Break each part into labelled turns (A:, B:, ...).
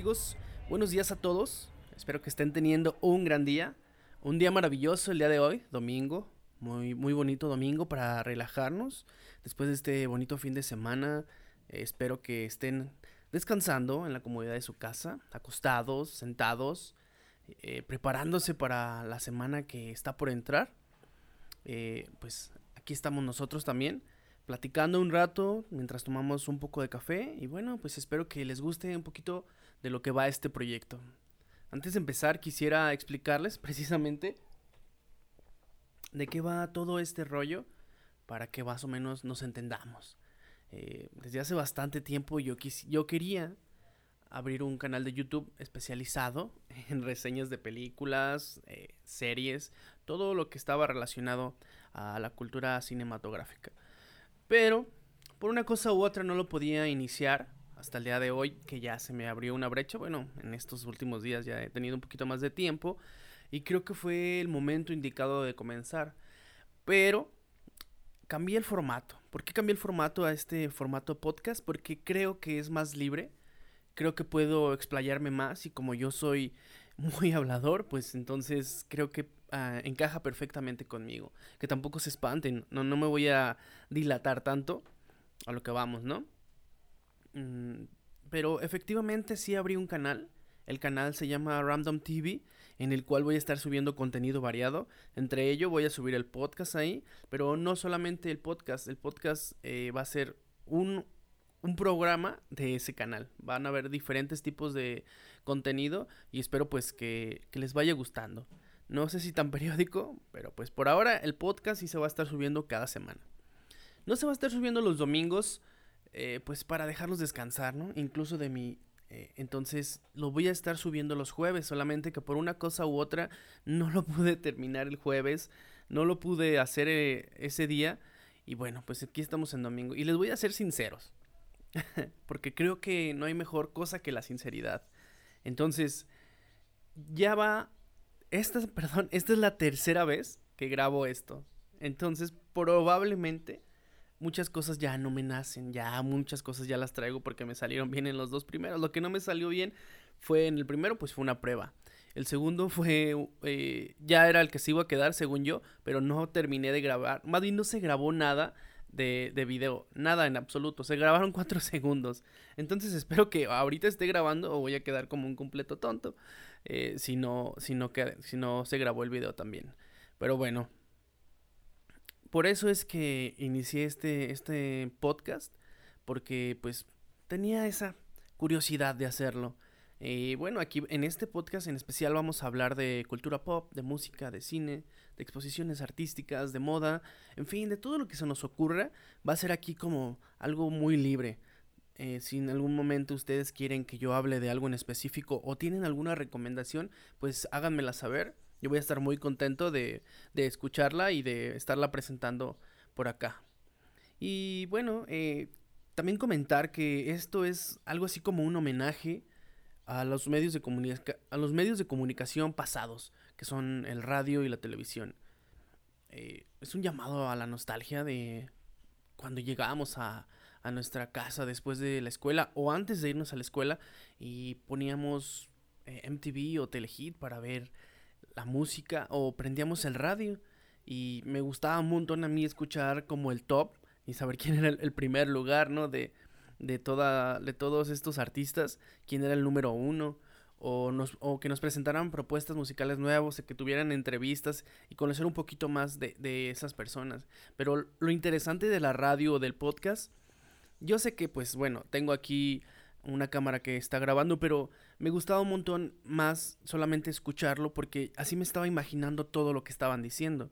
A: amigos? Buenos días a todos. Espero que estén teniendo un gran día. Un día maravilloso el día de hoy, domingo. Muy, muy bonito domingo para relajarnos. Después de este bonito fin de semana, eh, espero que estén descansando en la comodidad de su casa, acostados, sentados, eh, preparándose para la semana que está por entrar. Eh, pues aquí estamos nosotros también platicando un rato mientras tomamos un poco de café y bueno, pues espero que les guste un poquito de lo que va este proyecto. Antes de empezar quisiera explicarles precisamente de qué va todo este rollo para que más o menos nos entendamos. Eh, desde hace bastante tiempo yo, yo quería abrir un canal de YouTube especializado en reseñas de películas, eh, series, todo lo que estaba relacionado a la cultura cinematográfica. Pero por una cosa u otra no lo podía iniciar hasta el día de hoy, que ya se me abrió una brecha. Bueno, en estos últimos días ya he tenido un poquito más de tiempo y creo que fue el momento indicado de comenzar. Pero cambié el formato. ¿Por qué cambié el formato a este formato podcast? Porque creo que es más libre. Creo que puedo explayarme más y como yo soy muy hablador, pues entonces creo que Ah, encaja perfectamente conmigo. Que tampoco se espanten, no, no me voy a dilatar tanto a lo que vamos, ¿no? Mm, pero efectivamente sí abrí un canal. El canal se llama Random TV, en el cual voy a estar subiendo contenido variado. Entre ello voy a subir el podcast ahí, pero no solamente el podcast. El podcast eh, va a ser un, un programa de ese canal. Van a haber diferentes tipos de contenido y espero pues que, que les vaya gustando. No sé si tan periódico, pero pues por ahora el podcast sí se va a estar subiendo cada semana. No se va a estar subiendo los domingos, eh, pues para dejarlos descansar, ¿no? Incluso de mi... Eh, entonces lo voy a estar subiendo los jueves, solamente que por una cosa u otra no lo pude terminar el jueves, no lo pude hacer eh, ese día. Y bueno, pues aquí estamos en domingo. Y les voy a ser sinceros, porque creo que no hay mejor cosa que la sinceridad. Entonces, ya va esta, perdón, esta es la tercera vez que grabo esto. Entonces, probablemente muchas cosas ya no me nacen, ya muchas cosas ya las traigo porque me salieron bien en los dos primeros. Lo que no me salió bien fue en el primero, pues fue una prueba. El segundo fue, eh, ya era el que se iba a quedar, según yo, pero no terminé de grabar. Más no se grabó nada de, de video, nada en absoluto. Se grabaron cuatro segundos. Entonces espero que ahorita esté grabando o voy a quedar como un completo tonto. Eh, si, no, si, no si no se grabó el video también. Pero bueno, por eso es que inicié este, este podcast, porque pues tenía esa curiosidad de hacerlo. Y bueno, aquí en este podcast en especial vamos a hablar de cultura pop, de música, de cine, de exposiciones artísticas, de moda, en fin, de todo lo que se nos ocurra. Va a ser aquí como algo muy libre. Eh, si en algún momento ustedes quieren que yo hable de algo en específico o tienen alguna recomendación, pues háganmela saber. Yo voy a estar muy contento de, de escucharla y de estarla presentando por acá. Y bueno, eh, también comentar que esto es algo así como un homenaje a los medios de, a los medios de comunicación pasados, que son el radio y la televisión. Eh, es un llamado a la nostalgia de cuando llegábamos a, a nuestra casa después de la escuela o antes de irnos a la escuela y poníamos eh, MTV o Telehit para ver la música o prendíamos el radio y me gustaba un montón a mí escuchar como el top y saber quién era el, primer lugar, ¿no? De, de, toda, de todos estos artistas, quién era el número uno. O, nos, o que nos presentaran propuestas musicales nuevas, que tuvieran entrevistas y conocer un poquito más de, de esas personas. Pero lo interesante de la radio o del podcast yo sé que, pues bueno, tengo aquí una cámara que está grabando, pero me gustaba un montón más solamente escucharlo porque así me estaba imaginando todo lo que estaban diciendo.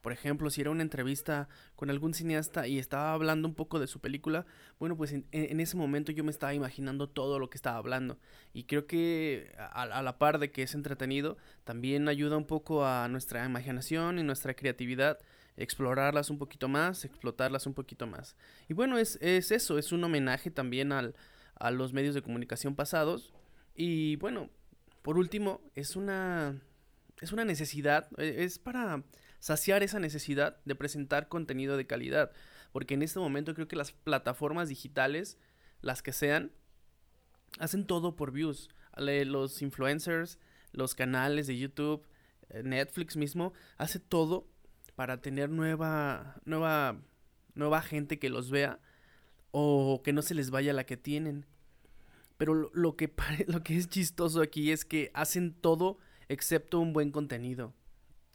A: Por ejemplo, si era una entrevista con algún cineasta y estaba hablando un poco de su película, bueno, pues en, ese momento yo me estaba imaginando todo lo que estaba hablando. Y creo que a, a, la par de que es entretenido, también ayuda un poco a nuestra imaginación y nuestra creatividad explorarlas un poquito más, explotarlas un poquito más. Y bueno, es, es eso, es un homenaje también al, a los medios de comunicación pasados. Y bueno, por último, es una, es una necesidad, e, es para saciar esa necesidad de presentar contenido de calidad. Porque en este momento creo que las plataformas digitales, las que sean, hacen todo por views. Los influencers, los canales de YouTube, eh, Netflix mismo, hace todo para tener nueva, nueva, nueva gente que los vea o que no se les vaya la que tienen. Pero lo, que, lo que es chistoso aquí es que hacen todo excepto un buen contenido.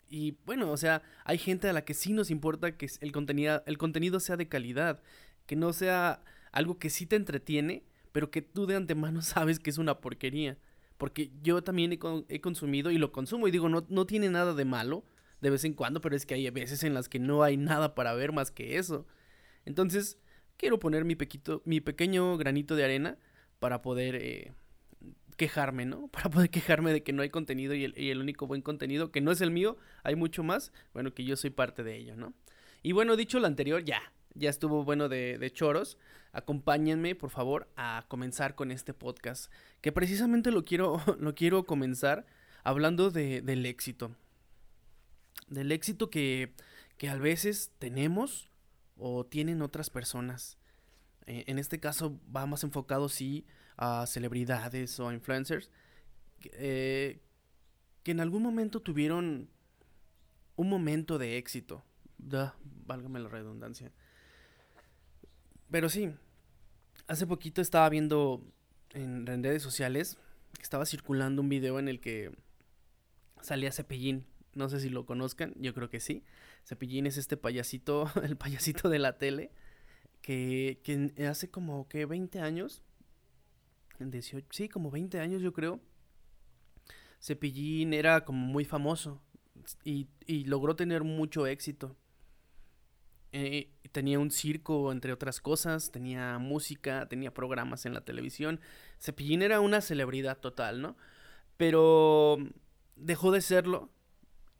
A: Y bueno, o sea, hay gente a la que sí nos importa que el contenido, el contenido sea de calidad, que no sea algo que sí te entretiene, pero que tú de antemano sabes que es una porquería. Porque yo también he, consumido y lo consumo y digo, no, no tiene nada de malo de vez en cuando, pero es que hay veces en las que no hay nada para ver más que eso. Entonces, quiero poner mi, pequito, mi pequeño granito de arena para poder eh, quejarme, ¿no? Para poder quejarme de que no hay contenido y el, único buen contenido, que no es el mío, hay mucho más, bueno, que yo soy parte de ello, ¿no? Y bueno, dicho lo anterior, ya, ya estuvo bueno de, de choros. Acompáñenme, por favor, a comenzar con este podcast, que precisamente lo quiero, lo quiero comenzar hablando de, del éxito. Del éxito que, que a veces tenemos o tienen otras personas. Eh, en este caso va más enfocado sí a celebridades o a influencers eh, que en algún momento tuvieron un momento de éxito. válgame la redundancia. Pero sí, hace poquito estaba viendo en, redes sociales estaba circulando un video en el que salía Cepillín. No sé si lo conozcan, yo creo que sí. Cepillín es este payasito, el payasito de la tele, que, que hace como que 20 años 18, sí, como 20 años yo creo. Cepillín era como muy famoso y, logró tener mucho éxito. Eh, tenía un circo, entre otras cosas, tenía música, tenía programas en la televisión. Cepillín era una celebridad total, ¿no? Pero dejó de serlo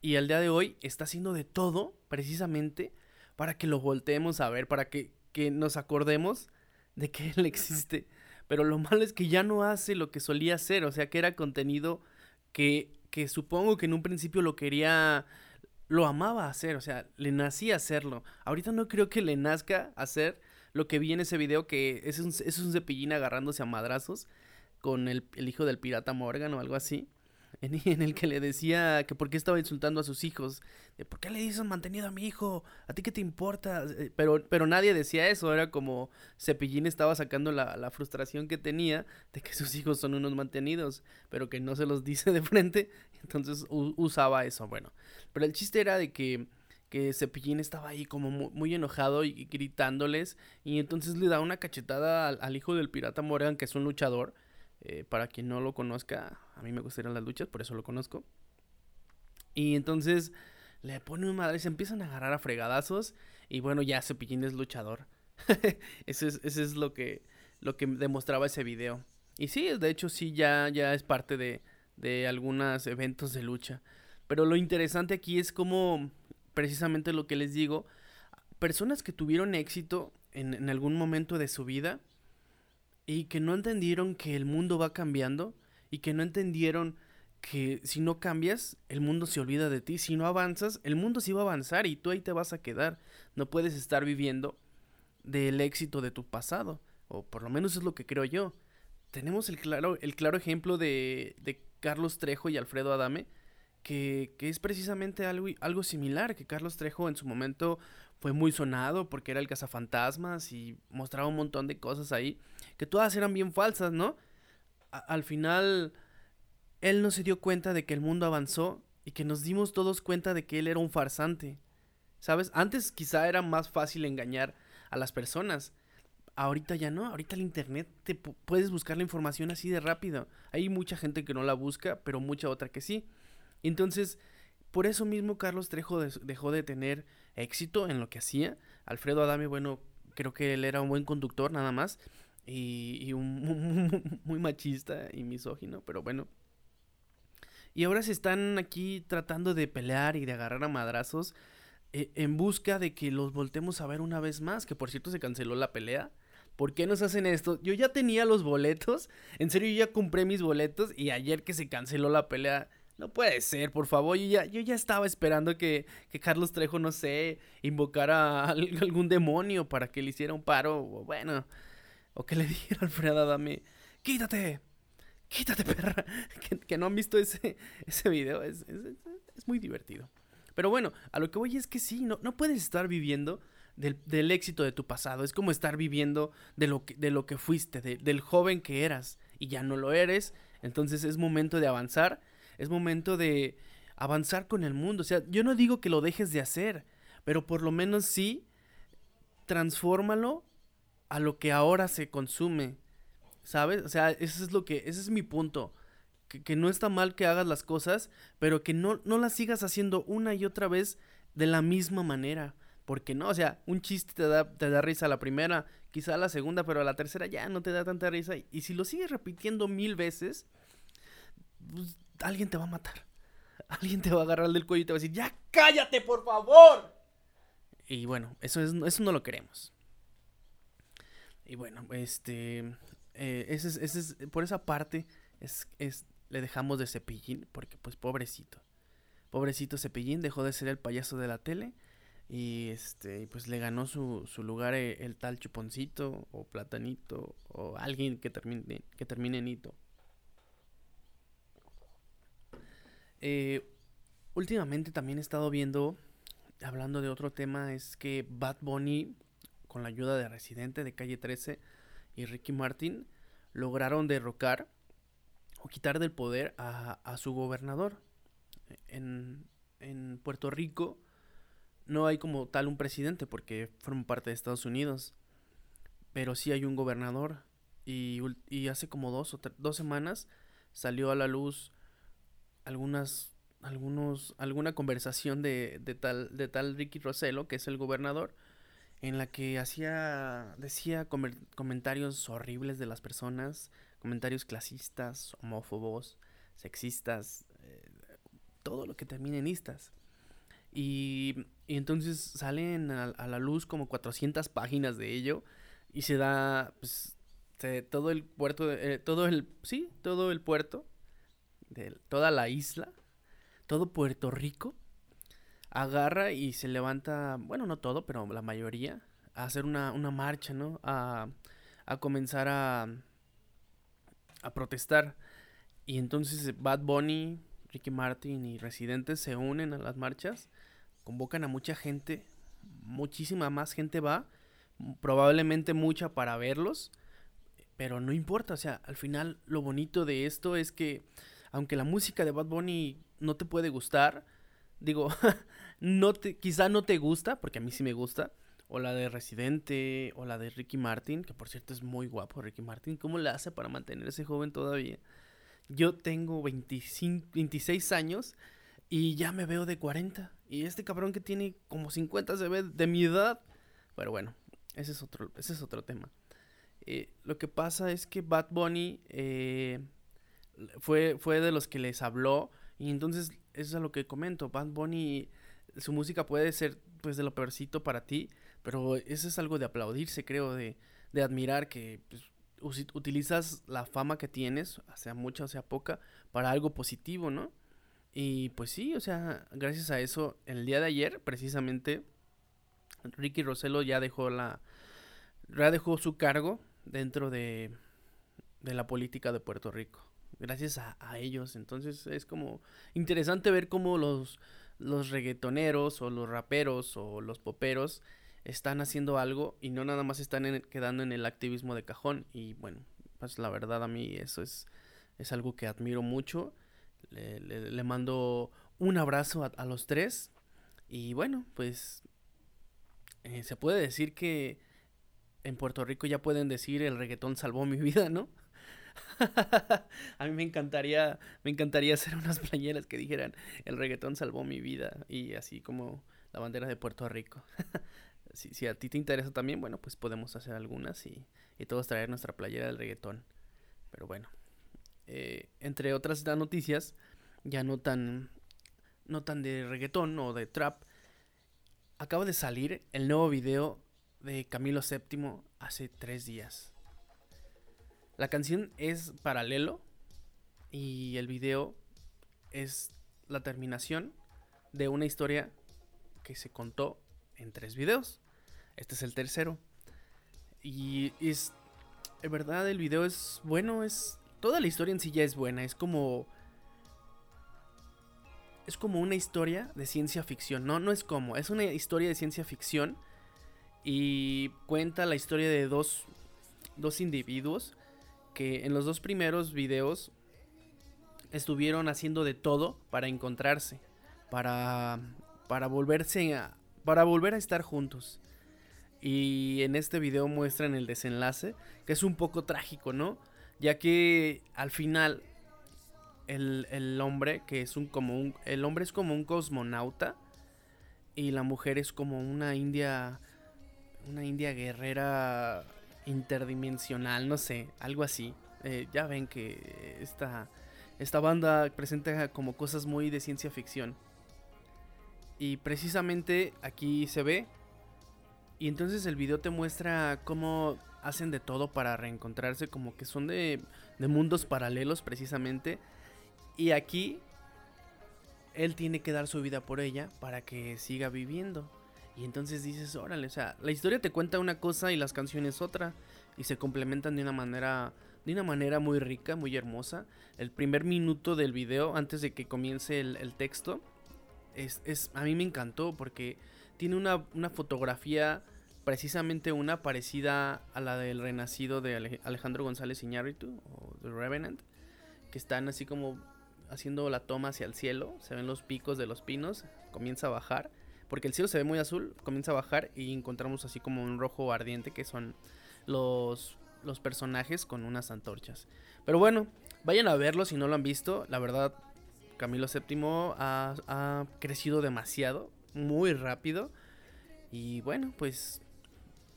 A: y al día de hoy está haciendo de todo precisamente para que lo volteemos a ver, para que, que nos acordemos de que él existe. Pero lo malo es que ya no hace lo que solía hacer, o sea que era contenido que, que supongo que en un principio lo quería, lo amaba hacer, o sea, le nacía hacerlo. Ahorita no creo que le nazca hacer lo que vi en ese video, que es un, es un cepillín agarrándose a madrazos con el, el hijo del pirata Morgan o algo así. En, el que le decía que por qué estaba insultando a sus hijos. De, ¿Por qué le dices mantenido a mi hijo? ¿A ti qué te importa? Eh, pero, pero nadie decía eso. Era como Cepillín estaba sacando la, la frustración que tenía de que sus hijos son unos mantenidos, pero que no se los dice de frente. Entonces usaba eso. Bueno, pero el chiste era de que que Cepillín estaba ahí como muy, enojado y, gritándoles y entonces le da una cachetada al, al, hijo del pirata Morgan que es un luchador eh, para quien no lo conozca, a mí me gustarían las luchas, por eso lo conozco. Y entonces le pone un madre, se empiezan a agarrar a fregadazos. Y bueno, ya Cepillín es luchador. eso es, eso es lo que, lo que demostraba ese video. Y sí, de hecho sí, ya, ya es parte de, de algunos eventos de lucha. Pero lo interesante aquí es como, precisamente lo que les digo, personas que tuvieron éxito en, en algún momento de su vida, y que no entendieron que el mundo va cambiando y que no entendieron que si no cambias, el mundo se olvida de ti. Si no avanzas, el mundo sí va a avanzar y tú ahí te vas a quedar. No puedes estar viviendo del éxito de tu pasado. O por lo menos es lo que creo yo. Tenemos el claro, el claro ejemplo de, de Carlos Trejo y Alfredo Adame, que, que es precisamente algo, algo similar, que Carlos Trejo en su momento fue muy sonado porque era el cazafantasmas y mostraba un montón de cosas ahí que todas eran bien falsas, ¿no? al final, él no se dio cuenta de que el mundo avanzó y que nos dimos todos cuenta de que él era un farsante. ¿Sabes? Antes quizá era más fácil engañar a las personas. Ahorita ya no, ahorita el internet te puedes buscar la información así de rápido. Hay mucha gente que no la busca, pero mucha otra que sí. Entonces, por eso mismo Carlos Trejo dejó de tener éxito en lo que hacía. Alfredo Adame, bueno, creo que él era un buen conductor nada más y, un, muy machista y misógino, pero bueno. Y ahora se están aquí tratando de pelear y de agarrar a madrazos eh, en busca de que los voltemos a ver una vez más, que por cierto se canceló la pelea. ¿Por qué nos hacen esto? Yo ya tenía los boletos, en serio yo ya compré mis boletos y ayer que se canceló la pelea no puede ser, por favor. Yo ya, yo ya estaba esperando que, que Carlos Trejo, no sé, invocara a algún demonio para que le hiciera un paro. Bueno, o que le dijera Alfredo Adame quítate, quítate perra. Que, no han visto ese, ese video, es, muy divertido. Pero bueno, a lo que voy es que sí, no, no puedes estar viviendo del, éxito de tu pasado. Es como estar viviendo de lo que, de lo que fuiste, del joven que eras y ya no lo eres. Entonces es momento de avanzar, es momento de avanzar con el mundo. O sea, yo no digo que lo dejes de hacer, pero por lo menos sí transfórmalo a lo que ahora se consume. ¿Sabes? O sea, ese es lo que, ese es mi punto. Que, no está mal que hagas las cosas, pero que no, no las sigas haciendo una y otra vez de la misma manera. Porque no, o sea, un chiste te da, te da risa la primera, quizá la segunda, pero a la tercera ya no te da tanta risa. Y si lo sigues repitiendo mil veces, pues, alguien te va a matar. Alguien te va a agarrar del cuello y te va a decir, ya cállate, por favor. Y bueno, eso, es, eso no lo queremos. Y bueno, este, eh, ese es, por esa parte es, es, le dejamos de cepillín, porque pues pobrecito. Pobrecito cepillín dejó de ser el payaso de la tele y este, pues le ganó su, su lugar el, el, tal Chuponcito o Platanito o alguien que termine, que termine en hito. Eh, últimamente también he estado viendo, hablando de otro tema, es que Bad Bunny, con la ayuda de Residente de Calle 13 y Ricky Martin, lograron derrocar o quitar del poder a, a su gobernador. En, en Puerto Rico no hay como tal un presidente porque forma parte de Estados Unidos. Pero sí hay un gobernador. Y, y hace como dos o dos semanas salió a la luz algunas algunos alguna conversación de, de tal de tal Ricky Rosello que es el gobernador en la que hacía decía comentarios horribles de las personas comentarios clasistas homófobos sexistas eh, todo lo que termine en istas. Y, entonces salen a, la luz como 400 páginas de ello y se da pues, todo el puerto, de, eh, todo el, sí, todo el puerto, de toda la isla, todo Puerto Rico, agarra y se levanta, bueno, no todo, pero la mayoría, a hacer una, una marcha, ¿no? A, a comenzar a, a protestar. Y entonces Bad Bunny, Ricky Martin y Residentes se unen a las marchas convocan a mucha gente, muchísima más gente va, probablemente mucha para verlos, pero no importa, o sea, al final lo bonito de esto es que aunque la música de Bad Bunny no te puede gustar, digo, no te, quizá no te gusta, porque a mí sí me gusta, o la de Residente, o la de Ricky Martin, que por cierto es muy guapo Ricky Martin, ¿cómo le hace para mantenerse joven todavía? Yo tengo 25, 26 años y ya me veo de 40. Y este cabrón que tiene como 50 se ve de mi edad. Pero bueno, ese es otro, ese es otro tema. Eh, lo que pasa es que Bad Bunny eh, fue, fue de los que les habló. Y entonces, es a lo que comento. Bad Bunny, su música puede ser pues de lo peorcito para ti. Pero eso es algo de aplaudirse, creo, de, de admirar que pues, utilizas la fama que tienes, sea mucha o sea poca, para algo positivo, ¿no? Y pues sí, o sea, gracias a eso, el día de ayer, precisamente, Ricky Rosello ya dejó la. ya dejó su cargo dentro de, de la política de Puerto Rico. Gracias a, ellos. Entonces es como interesante ver cómo los, los reggaetoneros o los raperos o los poperos están haciendo algo y no nada más están quedando en el activismo de cajón. Y bueno, pues la verdad a mí eso es, es algo que admiro mucho le, mando un abrazo a, los tres. Y bueno, pues eh, se puede decir que en Puerto Rico ya pueden decir el reggaetón salvó mi vida, ¿no? a mí me encantaría, me encantaría hacer unas playeras que dijeran el reggaetón salvó mi vida y así como la bandera de Puerto Rico. si, a ti te interesa también, bueno, pues podemos hacer algunas y, y todos traer nuestra playera del reggaetón. Pero bueno, eh, entre otras noticias, ya no tan, no tan de reggaetón o de trap, acaba de salir el nuevo video de Camilo VII hace tres días. La canción es paralelo y el video es la terminación de una historia que se contó en tres videos. Este es el tercero. Y es en verdad el video es bueno, es... Toda la historia en sí ya es buena, es como... Es como una historia de ciencia ficción, no, no es como, es una historia de ciencia ficción y cuenta la historia de dos, dos individuos que en los dos primeros videos estuvieron haciendo de todo para encontrarse, para, para volverse a, para volver a estar juntos. Y en este video muestran el desenlace, que es un poco trágico, ¿no? Ya que al final el, el hombre, que es un como un, el hombre es como un cosmonauta y la mujer es como una india, una india guerrera interdimensional, no sé, algo así. Eh, ya ven que esta, esta banda presenta como cosas muy de ciencia ficción. Y precisamente aquí se ve. Y entonces el video te muestra cómo hacen de todo para reencontrarse, como que son de, de mundos paralelos precisamente. Y aquí él tiene que dar su vida por ella para que siga viviendo. Y entonces dices, órale, o sea, la historia te cuenta una cosa y las canciones otra. Y se complementan de una manera, de una manera muy rica, muy hermosa. El primer minuto del video, antes de que comience el, texto, es, es, a mí me encantó porque tiene una, una, fotografía, precisamente una parecida a la del renacido de Alejandro González Iñárritu, o The Revenant, que están así como haciendo la toma hacia el cielo, se ven los picos de los pinos, comienza a bajar porque el cielo se ve muy azul, comienza a bajar y encontramos así como un rojo ardiente que son los, los personajes con unas antorchas. Pero bueno, vayan a verlo si no lo han visto. La verdad, Camilo VII ha, ha crecido demasiado, muy rápido. Y bueno, pues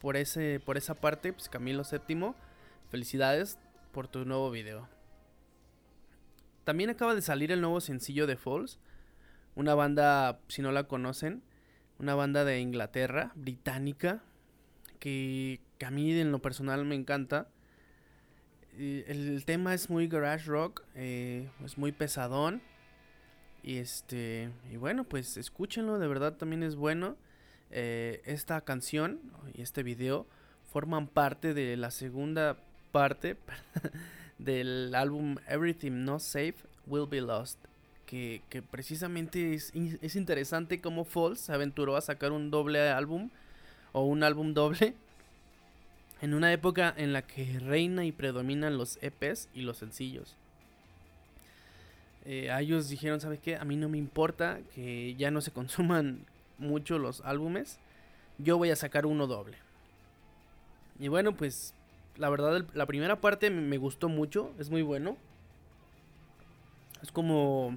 A: por, ese, por esa parte, pues Camilo VII, felicidades por tu nuevo video. También acaba de salir el nuevo sencillo de Falls, una banda, si no la conocen, una banda de Inglaterra, británica, que, a mí en lo personal me encanta. El, tema es muy garage rock, eh, es muy pesadón. Y este, y bueno, pues escúchenlo, de verdad también es bueno. Eh, esta canción y este video forman parte de la segunda parte del álbum Everything Not Safe Will Be Lost que, precisamente es, es, interesante cómo Falls se aventuró a sacar un doble álbum o un álbum doble en una época en la que reina y predominan los EPs y los sencillos. Eh, ellos dijeron, ¿sabes qué? A mí no me importa que ya no se consuman mucho los álbumes. Yo voy a sacar uno doble. Y bueno, pues la verdad la primera parte me gustó mucho, es muy bueno. Es como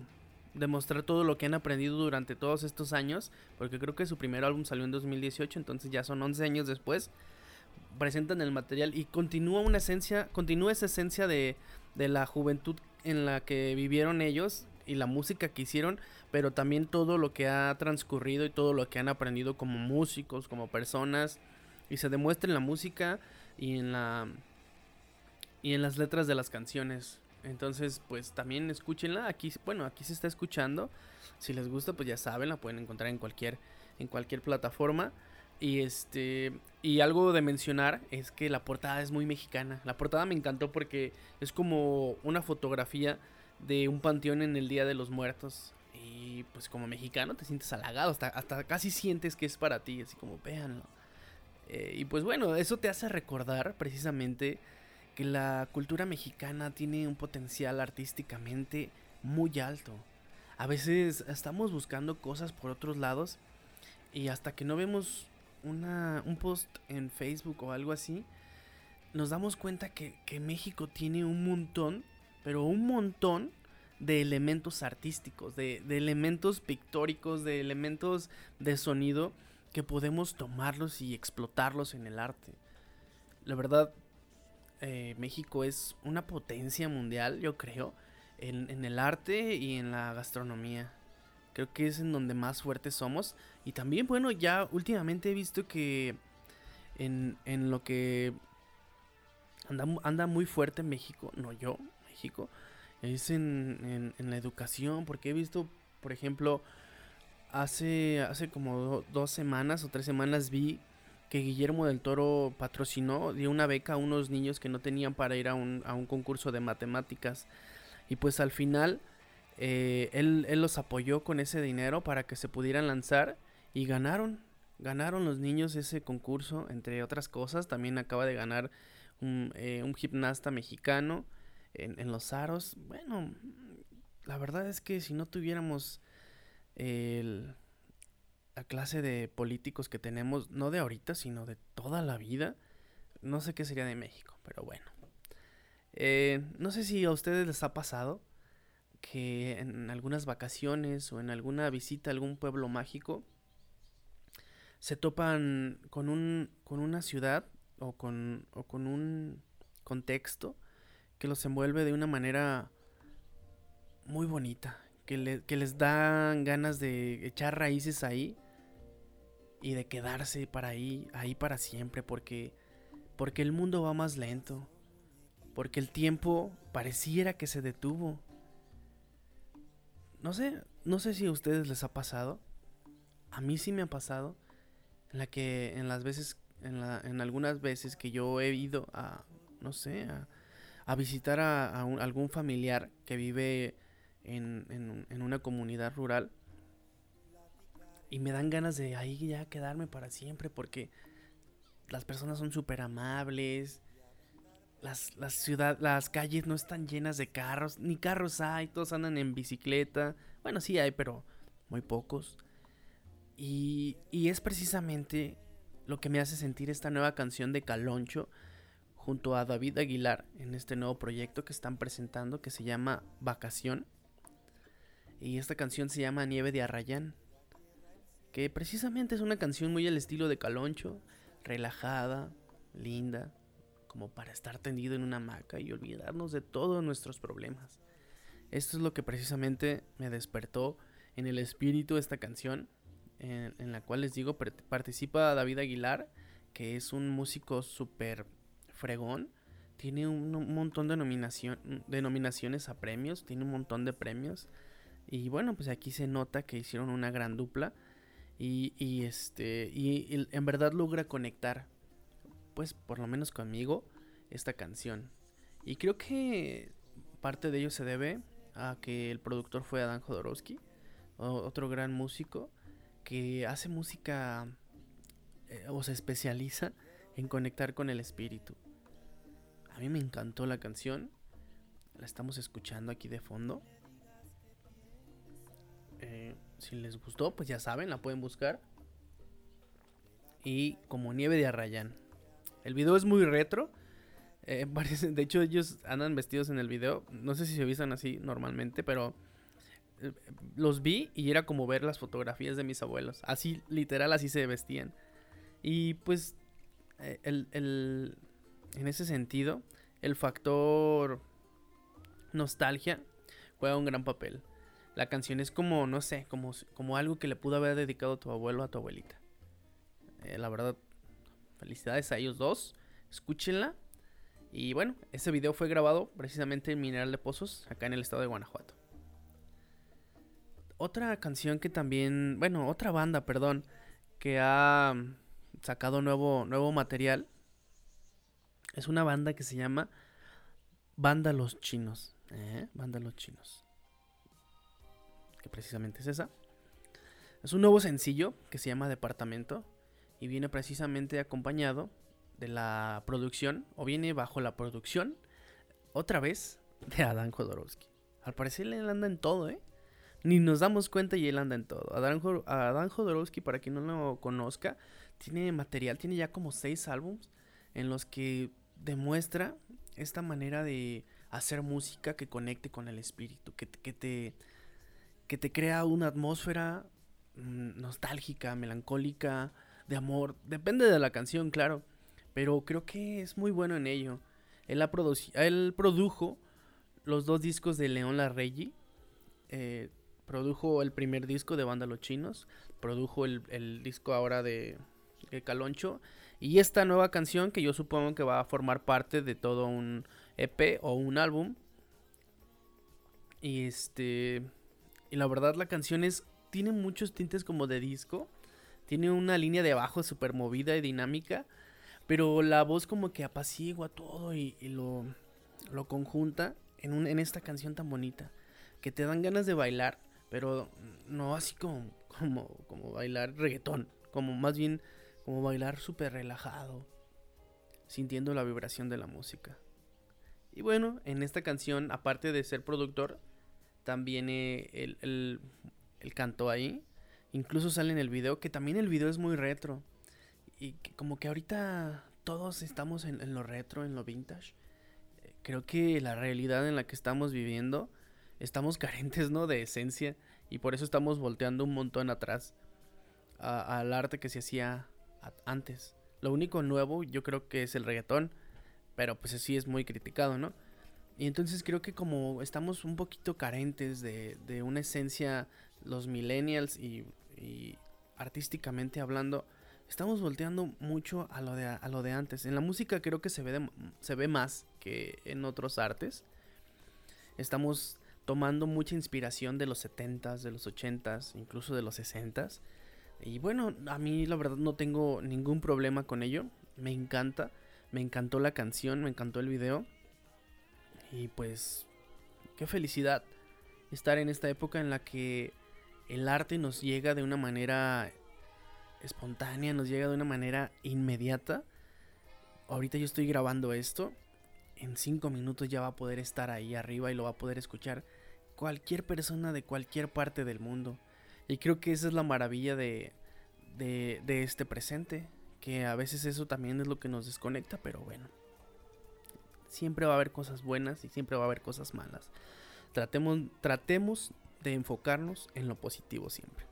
A: demostrar todo lo que han aprendido durante todos estos años, porque creo que su primer álbum salió en 2018, entonces ya son 11 años después, presentan el material y continúa una esencia, continúa esa esencia de, de la juventud en la que vivieron ellos y la música que hicieron, pero también todo lo que ha transcurrido y todo lo que han aprendido como músicos, como personas, y se demuestra en la música y en la y en las letras de las canciones. Entonces, pues también escúchenla. Aquí, bueno, aquí se está escuchando. Si les gusta, pues ya saben, la pueden encontrar en cualquier, en cualquier plataforma. Y este. Y algo de mencionar es que la portada es muy mexicana. La portada me encantó porque es como una fotografía de un panteón en el Día de los Muertos. Y pues como mexicano te sientes halagado. Hasta, casi sientes que es para ti. Así como, véanlo. Eh, y pues bueno, eso te hace recordar precisamente que la cultura mexicana tiene un potencial artísticamente muy alto. A veces estamos buscando cosas por otros lados y hasta que no vemos una, un post en Facebook o algo así, nos damos cuenta que, México tiene un montón, pero un montón de elementos artísticos, de, de elementos pictóricos, de elementos de sonido que podemos tomarlos y explotarlos en el arte. La verdad, eh, México es una potencia mundial, yo creo, en, el arte y en la gastronomía. Creo que es en donde más fuertes somos. Y también, bueno, ya últimamente he visto que en, lo que anda, anda muy fuerte en México, no yo, México, es en, en, la educación, porque he visto, por ejemplo, hace, hace como dos semanas o tres semanas vi que Guillermo del Toro patrocinó, dio una beca a unos niños que no tenían para ir a un, a un concurso de matemáticas. Y pues al final eh, él, él los apoyó con ese dinero para que se pudieran lanzar y ganaron. Ganaron los niños ese concurso, entre otras cosas. También acaba de ganar un, eh, un gimnasta mexicano en, en, los aros. Bueno, la verdad es que si no tuviéramos el, la clase de políticos que tenemos, no de ahorita, sino de toda la vida, no sé qué sería de México, pero bueno. Eh, no sé si a ustedes les ha pasado que en algunas vacaciones o en alguna visita a algún pueblo mágico se topan con, un, con una ciudad o con, o con un contexto que los envuelve de una manera muy bonita, que, le, que les dan ganas de echar raíces ahí y de quedarse para ahí, ahí para siempre, porque, porque el mundo va más lento, porque el tiempo pareciera que se detuvo. No sé, no sé si a ustedes les ha pasado. A mí sí me ha pasado. En la que, en las veces, en, la, en algunas veces que yo he ido a, no sé, a, a visitar a, a algún familiar que vive en, en, en una comunidad rural. Y me dan ganas de ahí ya quedarme para siempre porque las personas son súper amables. Las, las, ciudad, las calles no están llenas de carros, ni carros hay, todos andan en bicicleta. Bueno, sí hay, pero muy pocos. Y, y es precisamente lo que me hace sentir esta nueva canción de Caloncho junto a David Aguilar en este nuevo proyecto que están presentando que se llama Vacación. Y esta canción se llama Nieve de Arrayán. Que precisamente es una canción muy al estilo de Caloncho, relajada, linda, como para estar tendido en una hamaca y olvidarnos de todos nuestros problemas. Esto es lo que precisamente me despertó en el espíritu esta canción, en, la cual les digo, participa David Aguilar, que es un músico súper fregón, tiene un, un montón de, nominación, de nominaciones a premios, tiene un montón de premios. Y bueno, pues aquí se nota que hicieron una gran dupla. Y, y este. Y, en verdad logra conectar. Pues por lo menos conmigo. Esta canción. Y creo que parte de ello se debe a que el productor fue Adán Jodorowsky. Otro gran músico. Que hace música. Eh, o se especializa en conectar con el espíritu. A mí me encantó la canción. La estamos escuchando aquí de fondo. Eh, si les gustó, pues ya saben, la pueden buscar. Y como nieve de Arrayán. El video es muy retro. Eh, de hecho, ellos andan vestidos en el video. No sé si se vistan así normalmente, pero eh, los vi y era como ver las fotografías de mis abuelos. Así, literal, así se vestían. Y pues, eh, el, el, en ese sentido, el factor nostalgia juega un gran papel. La canción es como, no sé, como, como algo que le pudo haber dedicado a tu abuelo a tu abuelita. Eh, la verdad, felicidades a ellos dos. Escúchenla. Y bueno, ese video fue grabado precisamente en Mineral de Pozos, acá en el estado de Guanajuato. Otra canción que también, bueno, otra banda, perdón, que ha sacado nuevo, nuevo material. Es una banda que se llama Banda Los Chinos. ¿eh? Banda Los Chinos que precisamente es esa. Es un nuevo sencillo que se llama Departamento y viene precisamente acompañado de la producción, o viene bajo la producción, otra vez, de Adán Jodorowsky. Al parecer él anda en todo, ¿eh? Ni nos damos cuenta y él anda en todo. Adán, Adán Jodorowsky, para quien no lo conozca, tiene material, tiene ya como seis álbums en los que demuestra esta manera de hacer música que conecte con el espíritu, que, que te que te crea una atmósfera mm, nostálgica, melancólica, de amor. Depende de la canción, claro. Pero creo que es muy bueno en ello. Él, él produjo los dos discos de León Larregui. Eh, produjo el primer disco de Banda Los Chinos. Produjo el, el disco ahora de, de, Caloncho. Y esta nueva canción que yo supongo que va a formar parte de todo un EP o un álbum. Y este... Y la verdad la canción es... Tiene muchos tintes como de disco. tiene una línea de bajo súper movida y dinámica, pero la voz como que apacigua todo y, lo, lo conjunta en, un, en esta canción tan bonita, que te dan ganas de bailar, pero no así como, como, como bailar reggaetón, como más bien como bailar súper relajado, sintiendo la vibración de la música. Y bueno, en esta canción, aparte de ser productor, también eh, el, el, canto ahí. Incluso sale en el video, que también el video es muy retro. Y como que ahorita todos estamos en, en, lo retro, en lo vintage. Creo que la realidad en la que estamos viviendo, estamos carentes, ¿no? De esencia. Y por eso estamos volteando un montón atrás al arte que se hacía antes. Lo único nuevo yo creo que es el reggaetón, pero pues así es muy criticado, ¿no? Y entonces creo que como estamos un poquito carentes de, de una esencia, los millennials y, y, artísticamente hablando, estamos volteando mucho a lo, de, a lo de antes. En la música creo que se ve, se ve más que en otros artes. Estamos tomando mucha inspiración de los 70s, de los 80s, incluso de los 60s. Y bueno, a mí la verdad no tengo ningún problema con ello. Me encanta. Me encantó la canción, me encantó el video. Y pues, qué felicidad estar en esta época en la que el arte nos llega de una manera espontánea, nos llega de una manera inmediata. Ahorita yo estoy grabando esto. En cinco minutos ya va a poder estar ahí arriba y lo va a poder escuchar cualquier persona de cualquier parte del mundo. Y creo que esa es la maravilla de, de, este presente. Que a veces eso también es lo que nos desconecta, pero bueno. Siempre va a haber cosas buenas y siempre va a haber cosas malas. Tratemos, tratemos de enfocarnos en lo positivo siempre.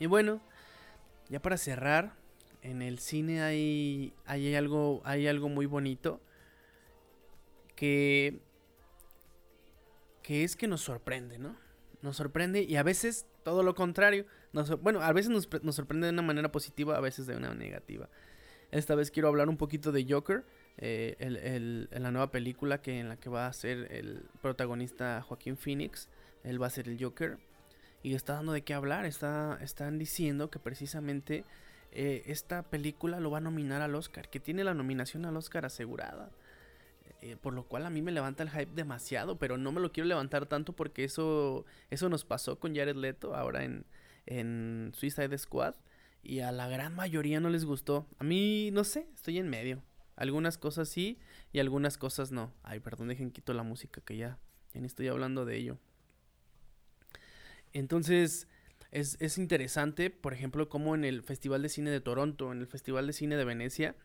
A: Y bueno, ya para cerrar, en el cine hay, hay, algo, hay algo muy bonito que, que es que nos sorprende, ¿no? Nos sorprende y a veces todo lo contrario. bueno, a veces nos, sorprende de una manera positiva, a veces de una negativa. Esta vez quiero hablar un poquito de Joker, eh, el, la nueva película que, en la que va a ser el protagonista Joaquín Phoenix. Él va a ser el Joker. Y está dando de qué hablar. Está, están diciendo que precisamente eh, esta película lo va a nominar al Oscar. Que tiene la nominación al Oscar asegurada. Eh, por lo cual a mí me levanta el hype demasiado, pero no me lo quiero levantar tanto porque eso, eso nos pasó con Jared Leto ahora en, en Suicide Squad y a la gran mayoría no les gustó. A mí, no sé, estoy en medio. Algunas cosas sí y algunas cosas no. Ay, perdón, dejen quito la música que ya, ya ni estoy hablando de ello. Entonces, es, es interesante, por ejemplo, como en el Festival de Cine de Toronto, en el Festival de Cine de Venecia,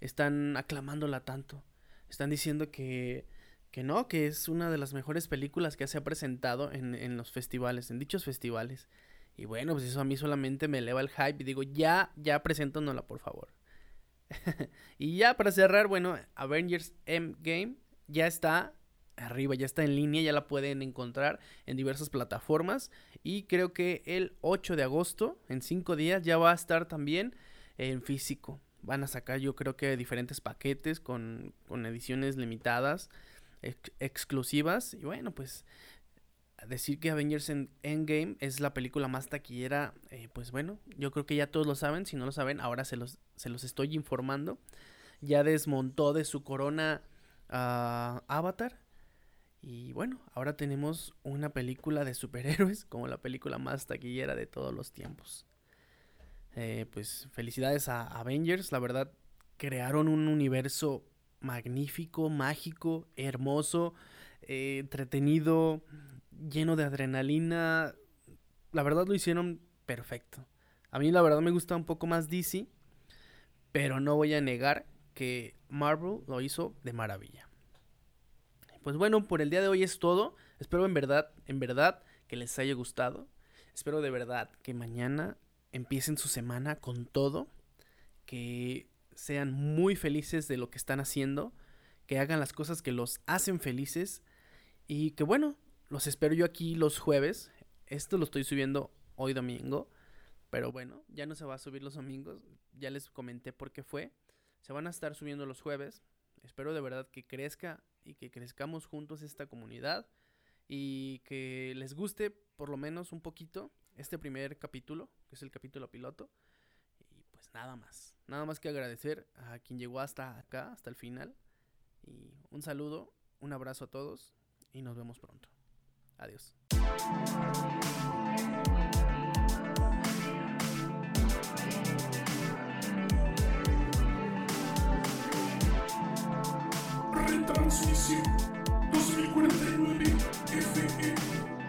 A: están aclamándola tanto están diciendo que, que no, que es una de las mejores películas que se ha presentado en, en los festivales, en dichos festivales. Y bueno, pues eso a mí solamente me eleva el hype y digo, ya, ya preséntanosla, por favor. y ya para cerrar, bueno, Avengers Endgame ya está arriba, ya está en línea, ya la pueden encontrar en diversas plataformas. Y creo que el 8 de agosto, en 5 días, ya va a estar también en físico van a sacar yo creo que diferentes paquetes con, ediciones limitadas, exclusivas. Y bueno, pues decir que Avengers Endgame es la película más taquillera, eh, pues bueno, yo creo que ya todos lo saben, si no lo saben, ahora se los, se los estoy informando. Ya desmontó de su corona a Avatar. Y bueno, ahora tenemos una película de superhéroes como la película más taquillera de todos los tiempos. Eh, pues felicidades a Avengers, la verdad crearon un universo magnífico, mágico, hermoso, eh, entretenido, lleno de adrenalina. La verdad lo hicieron perfecto. A mí la verdad me gusta un poco más DC, pero no voy a negar que Marvel lo hizo de maravilla. Pues bueno, por el día de hoy es todo. Espero en verdad, en verdad que les haya gustado. Espero de verdad que mañana empiecen su semana con todo, que sean muy felices de lo que están haciendo, que hagan las cosas que los hacen felices y que bueno, los espero yo aquí los jueves. Esto lo estoy subiendo hoy domingo, pero bueno, ya no se va a subir los domingos, ya les comenté por qué fue. Se van a estar subiendo los jueves. Espero de verdad que crezca y que crezcamos juntos esta comunidad y que les guste por lo menos un poquito este primer capítulo, que es el capítulo piloto. Y pues nada más, nada más que agradecer a quien llegó hasta acá, hasta el final. Y un saludo, un abrazo a todos y nos vemos pronto. Adiós.
B: Retransmisión 2049 FE.